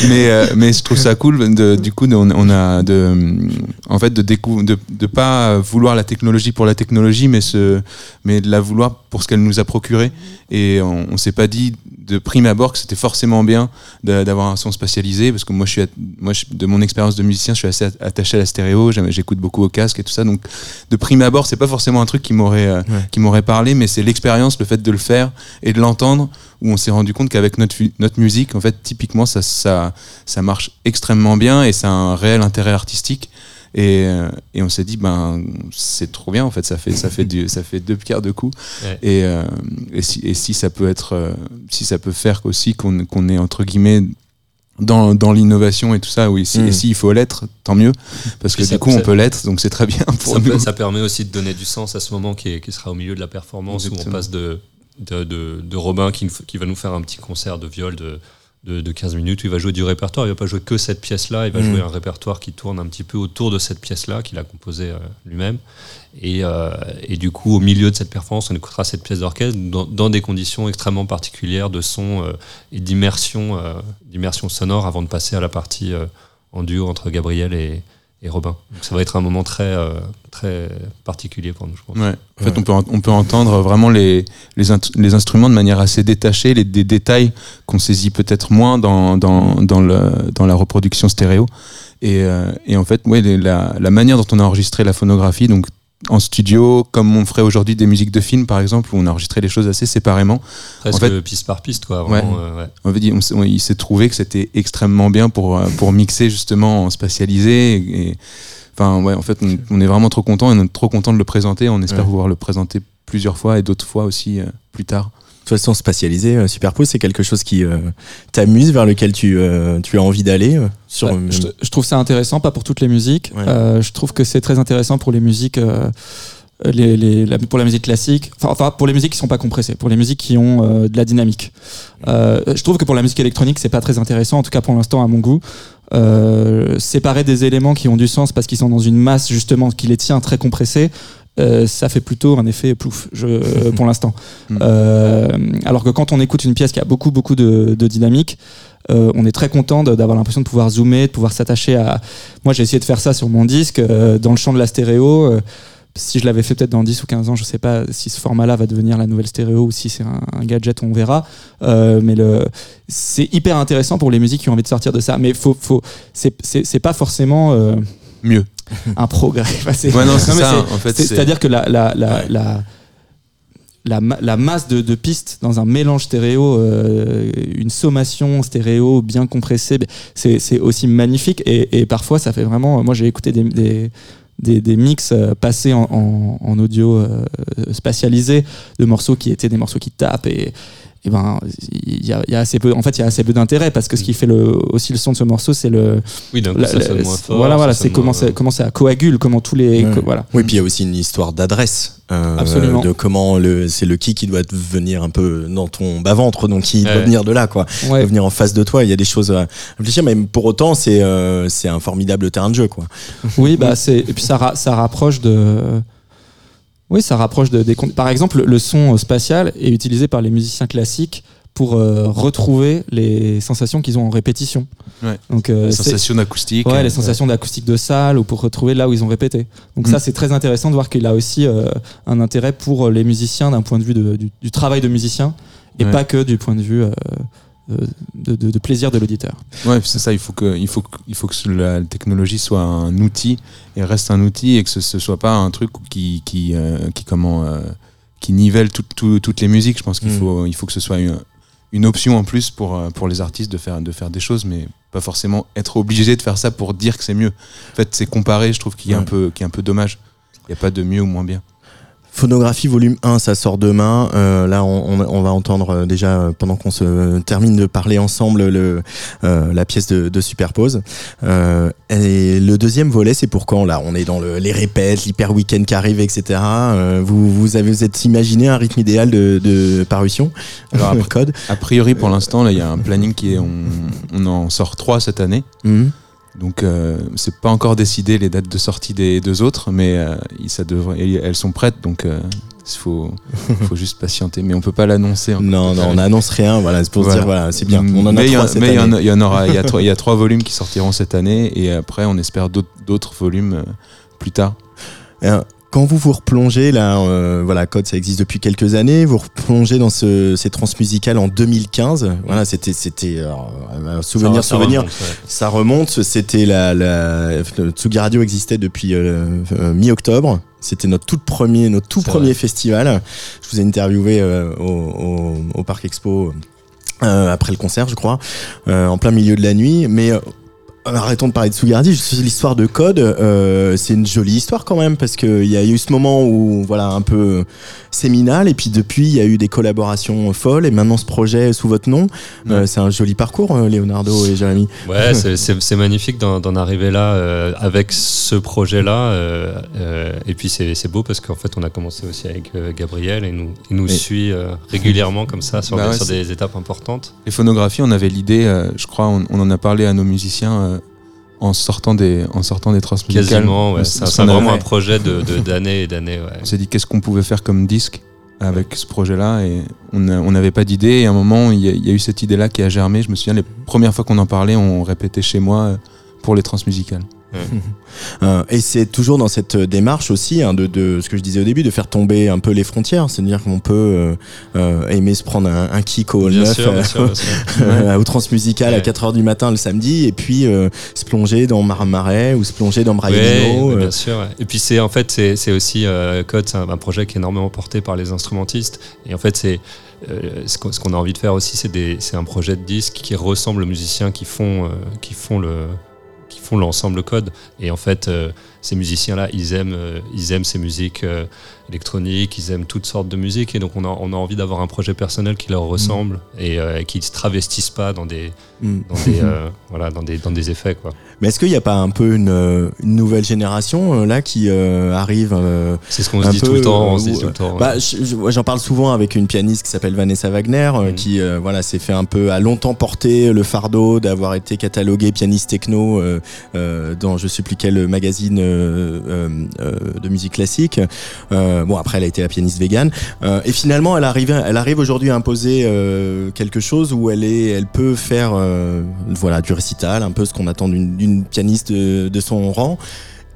Mais, euh, mais je trouve ça cool de, du coup de- on, a de, en fait de de, de pas vouloir la technologie pour la technologie mais ce, mais de la vouloir pour ce qu'elle nous a procuré et on, on s'est pas dit de prime abord que c'était forcément bien d'a- d'avoir un son spatialisé parce que moi je suis moi je- de mon expérience de musicien je suis assez at- attaché à la stéréo j'écoute beaucoup au casque et tout ça donc de prime abord c'est pas forcément un truc qui m'aurait euh, Ouais. qui m'aurait parlé mais c'est l'expérience le fait de le faire et de l'entendre où on s'est rendu compte qu'avec notre notre musique en fait typiquement ça ça ça marche extrêmement bien et ça a un réel intérêt artistique. Et, euh, et on s'est dit ben c'est trop bien en fait ça fait ça fait du, ça fait deux pierres deux coups. Ouais. et, euh, et, si, et si ça peut être euh, si ça peut faire aussi qu'on qu'on est entre guillemets dans, dans l'innovation et tout ça oui si, Mm. et s'il faut l'être tant mieux. Parce que Puis du coup on peut l'être donc c'est très bien pour ça, nous. peut- ça permet aussi de donner du sens à ce moment qui, est- qui sera au milieu de la performance où on passe de, de, de, de Robin qui, va nous faire un petit concert de viol de, de, de 15 minutes où il va jouer du répertoire. Il va pas jouer que cette pièce-là, il va Mm. jouer un répertoire qui tourne un petit peu autour de cette pièce-là qu'il a composée euh, lui-même. Et, euh, et du coup, au milieu de cette performance, on écoutera cette pièce d'orchestre dans, dans des conditions extrêmement particulières de son euh, et d'immersion d'immersion sonore avant de passer à la partie en duo entre Gabriel et, et Robin. Donc ça va être un moment très, euh, très particulier pour nous, je pense. Ouais. En fait, Ouais. on peut, on peut entendre vraiment les, les, int- les instruments de manière assez détachée, les, des détails qu'on saisit peut-être moins dans, dans, dans, le, dans la reproduction stéréo. Et, euh, et en fait, ouais, les- la, la manière dont on a enregistré la phonographie, donc en studio, comme on ferait aujourd'hui des musiques de film, par exemple, où on a enregistré les choses assez séparément, Presque En fait- piste par piste, quoi. Vraiment, euh, ouais. on il s'est trouvé que c'était extrêmement bien pour, euh, pour mixer justement en spatialisé. Et, et- enfin, ouais, en fait, on, on est vraiment trop content et on est trop content de le présenter. On espère pouvoir le présenter plusieurs fois et d'autres fois aussi euh, plus tard. Toute façon, spatialisé, euh, Superpose, c'est quelque chose qui euh, t'amuse, vers lequel tu, euh, tu as envie d'aller. sur, euh, je, je trouve ça intéressant, pas pour toutes les musiques. Ouais. Euh, je trouve que c'est très intéressant pour les musiques, les, les- la- pour la musique classique. Enfin, enfin, pour les musiques qui sont pas compressées, pour les musiques qui ont euh, de la dynamique. Euh, je trouve que pour la musique électronique, c'est pas très intéressant, en tout cas pour l'instant à mon goût. Euh, séparer des éléments qui ont du sens parce qu'ils sont dans une masse justement qui les tient très compressés. Euh, ça fait plutôt un effet plouf je, pour l'instant. Mm. Euh, alors que quand on écoute une pièce qui a beaucoup beaucoup de, de dynamique, euh, on est très content d'avoir l'impression de pouvoir zoomer, de pouvoir s'attacher à. Moi, j'ai essayé de faire ça sur mon disque, euh, dans le champ de la stéréo. euh, si je l'avais fait peut-être dans 10 ou 15 ans, je sais pas si ce format-là va devenir la nouvelle stéréo ou si c'est un, un gadget, on verra. Euh, mais le, c'est hyper intéressant pour les musiques qui ont envie de sortir de ça. Mais faut, faut, c'est, pas forcément euh, Mieux. Un progrès. Enfin, c'est- Ouais, En fait, c'est- C'est-à-dire que la, la, la, Ouais. la, la, ma- la masse de, de pistes dans un mélange stéréo, euh, une sommation stéréo bien compressée, c'est c'est aussi magnifique. Et, et parfois, ça fait vraiment. Moi, j'ai écouté des, des, des, des mix euh, passés en, en, en audio euh, spatialisé de morceaux qui étaient des morceaux qui tapent et, et ben il y a, il y a assez peu en fait il y a assez peu d'intérêt parce que ce qui fait le, aussi le son de ce morceau c'est le Oui, la- ça la- sonne moins fort. voilà voilà c'est comment ça comment ça coagule comment tous les Ouais. co- voilà Oui, puis il y a aussi une histoire d'adresse. euh, Absolument. De comment le, c'est le qui qui doit venir un peu dans ton bas-ventre, donc il doit Ouais. venir de là, quoi. Il ouais doit venir en face de toi. Il y a des choses à réfléchir, mais pour autant, c'est, euh, c'est un formidable terrain de jeu, quoi. Oui, bah c'est et puis ça ra- ça rapproche de oui, ça rapproche de des par exemple le son spatial est utilisé par les musiciens classiques pour euh, retrouver les sensations qu'ils ont en répétition. Ouais. Donc euh, Les sensations d'acoustique. Ouais, euh, les sensations d'acoustique de salle ou pour retrouver là où ils ont répété. Donc Mm. ça, c'est très intéressant de voir qu'il a aussi euh, un intérêt pour les musiciens d'un point de vue de- du, du travail de musicien et pas que du point de vue de, de- de plaisir de l'auditeur. Ouais, c'est ça. Il faut que, il faut que, il faut que la technologie soit un outil et reste un outil et que ce, ce soit pas un truc qui, qui, euh, qui comment, euh, qui nivelle tout- tout- toutes les musiques. Je pense qu'il Mm. faut, il faut que ce soit une, une option en plus pour, euh, pour les artistes de faire, de faire des choses, mais pas forcément être obligé de faire ça pour dire que c'est mieux. En fait, c'est comparé. Je trouve qu'il y a un peu, qui est un peu dommage. Il n'y a pas de mieux ou moins bien. Phonographie volume 1, ça sort demain. Euh, là, on, va entendre euh, déjà, euh, pendant qu'on se termine de parler ensemble, le, euh, la pièce de, de Superpose. Euh, et le deuxième volet, c'est pour quand Là, on est dans le, les répètes, l'hyper week-end qui arrive, etc. Vous, vous avez vous êtes imaginé un rythme idéal de, de parution? Alors, Alors, code? A priori, pour l'instant, là, il y a un planning qui est, on, on en sort trois cette année. Mhm. Donc euh, c'est pas encore décidé les dates de sortie des deux autres, mais euh, ça devrait, elles sont prêtes, donc euh, il faut, faut juste patienter. Mais on peut pas l'annoncer. Non, non, on n'annonce rien. Voilà, c'est pour Voilà. dire, voilà, c'est bien. On en a mais il y trois en- il y il y en aura, il y a trois, il y a trois volumes qui sortiront cette année, et après on espère d'autres volumes plus tard. Euh, Quand vous vous replongez, là, euh, voilà, Code, ça existe depuis quelques années, vous replongez dans ce, ces transmusicales en 2015. Voilà, c'était, c'était un souvenir, Ça- ça souvenir. remonte, ouais. Ça remonte. C'était la, la le Tsugi Radio existait depuis euh, euh, mi-octobre. C'était notre tout premier, notre tout premier vrai. festival. Je vous ai interviewé euh, au, au, au Parc Expo. euh, après le concert, je crois, euh, en plein milieu de la nuit. Mais euh, arrêtons de parler de Sugardi. Juste l'histoire de Code, euh, c'est une jolie histoire quand même parce qu'il y a eu ce moment où voilà un peu séminal et puis depuis il y a eu des collaborations folles et maintenant ce projet sous votre nom. Euh, c'est un joli parcours, euh, Leonardo et Jérémy. Ouais, c'est- magnifique d'en arriver là euh, avec ce projet-là. euh, euh, et puis c'est beau parce qu'en fait, on a commencé aussi avec euh, Gabriel et nous, il nous suit euh, régulièrement comme ça sur, Bah des, ouais, sur c'est- des étapes importantes. Les phonographies, on avait l'idée, euh, je crois, on, on en a parlé à nos musiciens euh, en sortant des, en sortant des transmusicales. Quasiment, ouais. C'est vraiment avait- un projet de de- d'années et d'années. Ouais. On s'est dit qu'est-ce qu'on pouvait faire comme disque avec ce projet-là et on n'avait pas d'idée. Et à un moment, il y, y a eu cette idée-là qui a germé. Je me souviens, les premières fois qu'on en parlait, on répétait chez moi euh, pour les transmusicales. Euh, et c'est toujours dans cette démarche aussi hein, de, de ce que je disais au début, de faire tomber un peu les frontières. C'est-à-dire qu'on peut euh, euh, aimer se prendre un, un kick au Bien 9 sûr, bien sûr, bien sûr. euh, au transmusical à Ouais. 4h du matin le samedi et puis euh, se plonger dans Marais ou se plonger dans Braillino. ouais, euh, bien sûr. Et puis c'est en fait c'est aussi euh, Code, c'est un, un projet qui est énormément porté par les instrumentistes. Et en fait c'est euh, ce qu'on a envie de faire aussi, c'est un projet de disque qui ressemble aux musiciens qui font euh, qui font le qui font l'ensemble Code. Et en fait euh, ces musiciens là, ils aiment euh, ils aiment ces musiques euh, électroniques, ils aiment toutes sortes de musiques. Et donc on a on a envie d'avoir un projet personnel qui leur ressemble et euh, qui se travestissent pas dans des mm. dans des euh, voilà dans des dans des effets quoi. Mais est-ce qu'il n'y a pas un peu une, une nouvelle génération là qui euh, arrive C'est ce qu'on se dit tout le temps. J'en parle souvent avec une pianiste qui s'appelle Vanessa Wagner, Mhm. qui voilà s'est fait un peu a longtemps porter le fardeau d'avoir été cataloguée pianiste techno dans je sais plus quel magazine de musique classique. Euh, bon après elle a été la pianiste végane Euh, et finalement elle arrive elle arrive aujourd'hui à imposer euh, quelque chose où elle est elle peut faire euh, voilà du récital un peu ce qu'on attend d'une pianiste de son rang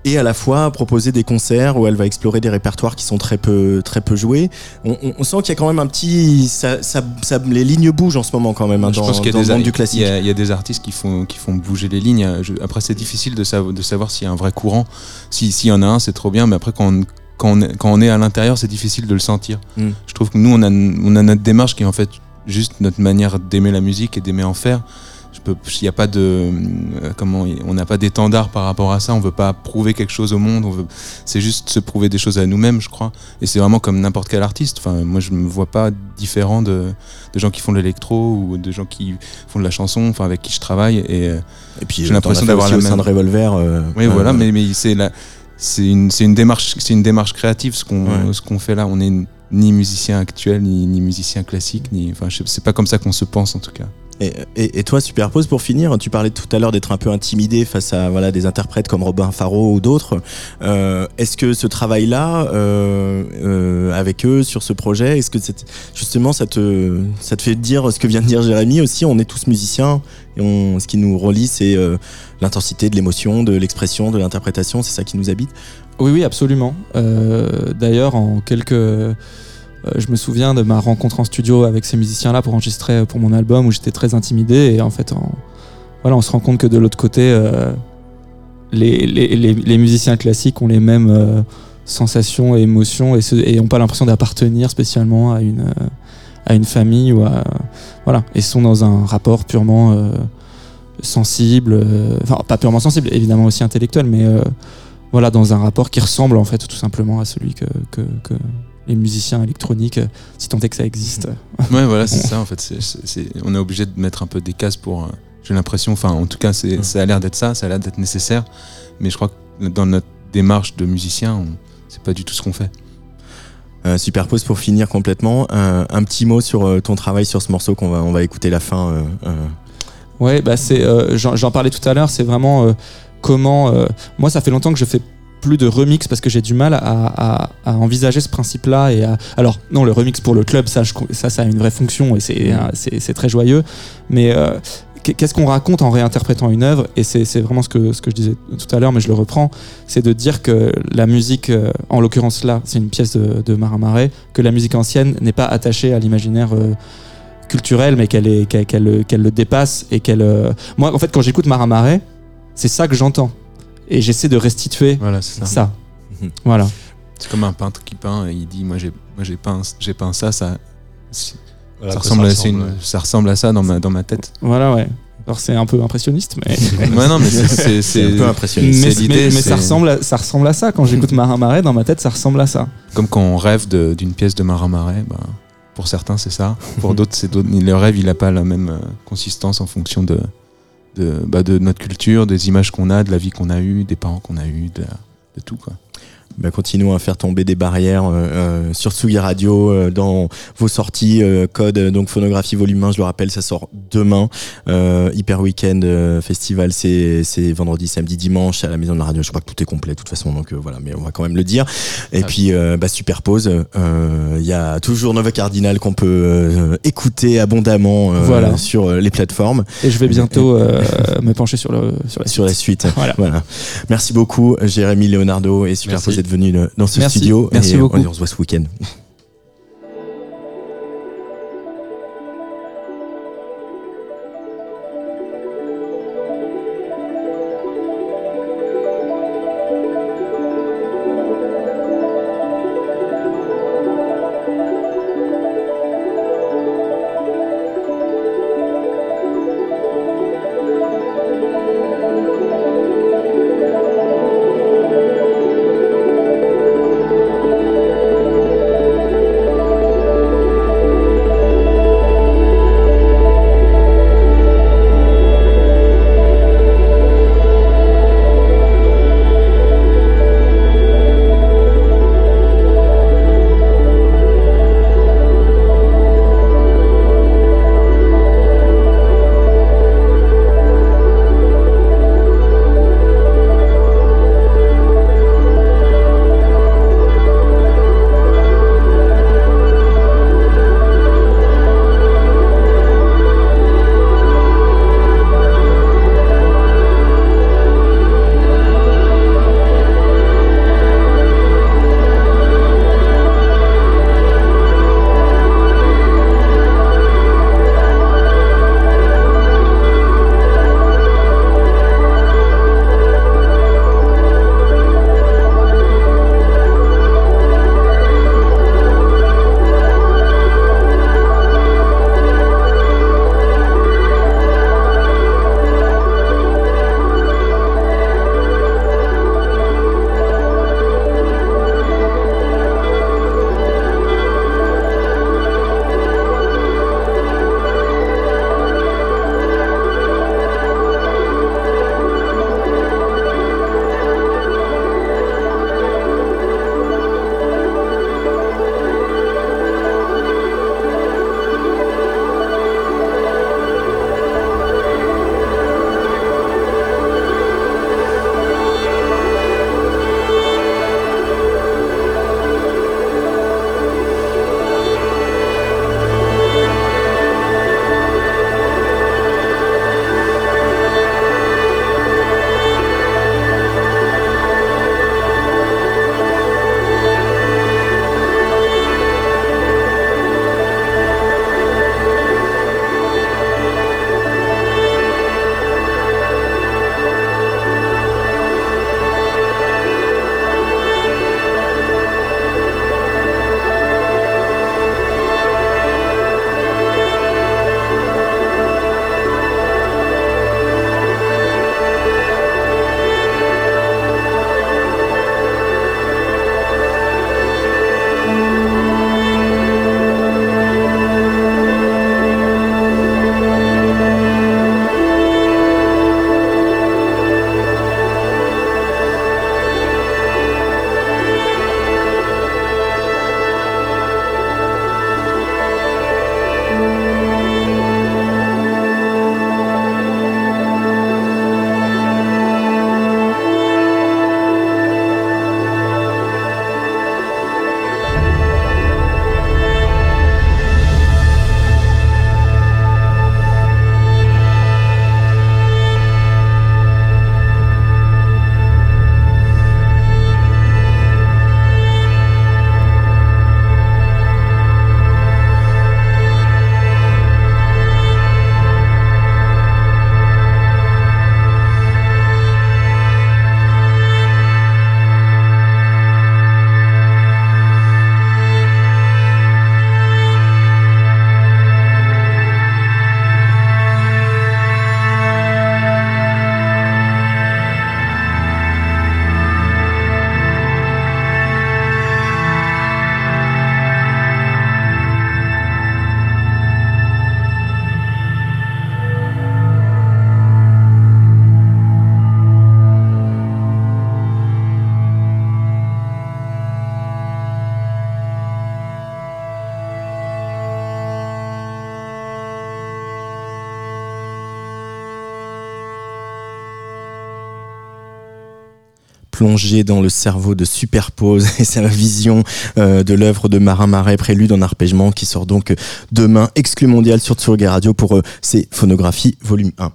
et à la fois proposer des concerts où elle va explorer des répertoires qui sont très peu très peu joués. On, on- on sent qu'il y a quand même un petit ça, ça, ça- les lignes bougent en ce moment quand même hein, Je dans, pense qu'il y a dans le monde il du y classique. a- il y, a des artistes qui font qui font bouger les lignes. Après, c'est difficile de, savoir de savoir s'il y a un vrai courant. Si s'il y en a un, c'est trop bien. Mais après, quand on, quand on quand on est à l'intérieur, c'est difficile de le sentir. Mm. Je trouve que nous, on a on a notre démarche qui est en fait juste notre manière d'aimer la musique et d'aimer en faire. Je peux, il y a pas de, euh, comment, on n'a pas d'étendard par rapport à ça. On veut pas prouver quelque chose au monde. On veut, c'est juste se prouver des choses à nous-mêmes, je crois. Et c'est vraiment comme n'importe quel artiste. Enfin, moi, je me vois pas différent de, de gens qui font de l'électro ou de gens qui font de la chanson, enfin, avec qui je travaille. Et, euh, Et puis, J'ai euh, l'impression d'avoir la au sein même- de Revolver. euh, oui, euh, voilà. Mais, mais c'est la, c'est une, démarche, c'est une démarche créative ce qu'on, Ouais. ce qu'on fait là. On est ni musicien actuel, ni, ni musicien classique, ni, enfin, je- c'est pas comme ça qu'on se pense en tout cas. Et, et- et toi, Superpose, pour finir, tu parlais tout à l'heure d'être un peu intimidé face à voilà, des interprètes comme Robin Faro ou d'autres. Euh, est-ce que ce travail-là, euh, euh, avec eux, sur ce projet, est-ce que justement ça te, ça te fait dire ce que vient de dire Jérémy aussi On est tous musiciens et ce qui nous relie, c'est l'intensité de l'émotion, de l'expression, de l'interprétation. C'est ça qui nous habite? Oui, oui, absolument. D'ailleurs, en quelques. Euh, je me souviens de ma rencontre en studio avec ces musiciens-là pour enregistrer euh, pour mon album où j'étais très intimidé et en fait, voilà, on se rend compte que de l'autre côté, euh, les, musiciens classiques ont les mêmes sensations et émotions et, se- et ont pas l'impression d'appartenir spécialement à une, à une famille ou à voilà et sont dans un rapport purement sensible, enfin pas purement sensible, évidemment aussi intellectuel, mais voilà, dans un rapport qui ressemble en fait tout simplement à celui que les musiciens électroniques, euh, si tant est que ça existe. Ouais, voilà, c'est ça en fait. On est obligé de mettre un peu des cases pour. euh, J'ai l'impression, enfin, en tout cas, c'est, Mm. ça a l'air d'être ça, ça a l'air d'être nécessaire. Mais je crois que dans notre démarche de musicien, c'est pas du tout ce qu'on fait. Euh, Superpose pour finir complètement. Un, un petit mot sur euh, ton travail sur ce morceau qu'on va, on va écouter la fin. euh, euh, Ouais, bah c'est, euh, j'en, j'en parlais tout à l'heure, c'est vraiment euh, comment. euh, moi, ça fait longtemps que je fais plus de remix parce que j'ai du mal à, à- à envisager ce principe-là et à... alors non le remix pour le club ça je- ça ça a une vraie fonction et c'est euh, très joyeux. Mais euh, qu'est- qu'est-ce qu'on raconte en réinterprétant une œuvre et c'est, vraiment ce que ce que je disais tout à l'heure mais je le reprends c'est de dire que la musique euh, en l'occurrence là c'est une pièce de, de Marin Marais que la musique ancienne n'est pas attachée à l'imaginaire culturel mais qu'elle le- dépasse et qu'elle moi en fait quand j'écoute Marin Marais c'est ça que j'entends et j'essaie de restituer Voilà, ça. ça. Mhm. Voilà. C'est comme un peintre qui peint et il dit Moi, j'ai, moi, j'ai peint, j'ai peint ça, ça. ça, ressemble à, c'est une- ouais. ça ressemble à ça dans ma, dans ma tête. Voilà, ouais. Alors c'est un peu impressionniste, mais. ouais, non, mais c'est, un peu impressionnant. mais, mais- mais ça, ressemble à, ça ressemble à ça. Quand j'écoute Marin Marais, dans ma tête, ça ressemble à ça. comme quand on rêve de- d'une pièce de Marin Marais. bah, pour certains, c'est ça. Pour d'autres, c'est d'autres. Le rêve, il n'a pas la même euh, consistance en fonction de, de, bah, de notre culture, des images qu'on a, de la vie qu'on a eue, des parents qu'on a eus, de, de tout. Quoi. Bah, continuons à faire tomber des barrières euh, euh, sur Tsugi Radio euh, dans vos sorties euh, code euh, donc phonographie volume 1 je le rappelle ça sort demain euh, hyper weekend euh, festival c'est c'est vendredi samedi dimanche à la maison de la radio je crois que tout est complet de toute façon donc euh, voilà mais on va quand même le dire et Ah. puis euh, bah, superpose il y a toujours Nova Cardinal qu'on peut euh, écouter abondamment euh, Voilà. sur les plateformes Et je vais bientôt euh, me pencher sur, le, sur la sur la suite Voilà. voilà merci beaucoup Jérémy Leonardo et superpose. D'être venu euh, dans ce Merci. studio Merci et beaucoup. on se voit ce week-end plonger dans le cerveau de Superpose et sa vision euh, de l'œuvre de Marin Marais, prélude en arpègement, qui sort donc demain, exclu mondial sur Tsurugi Radio pour euh, ses phonographies volume 1.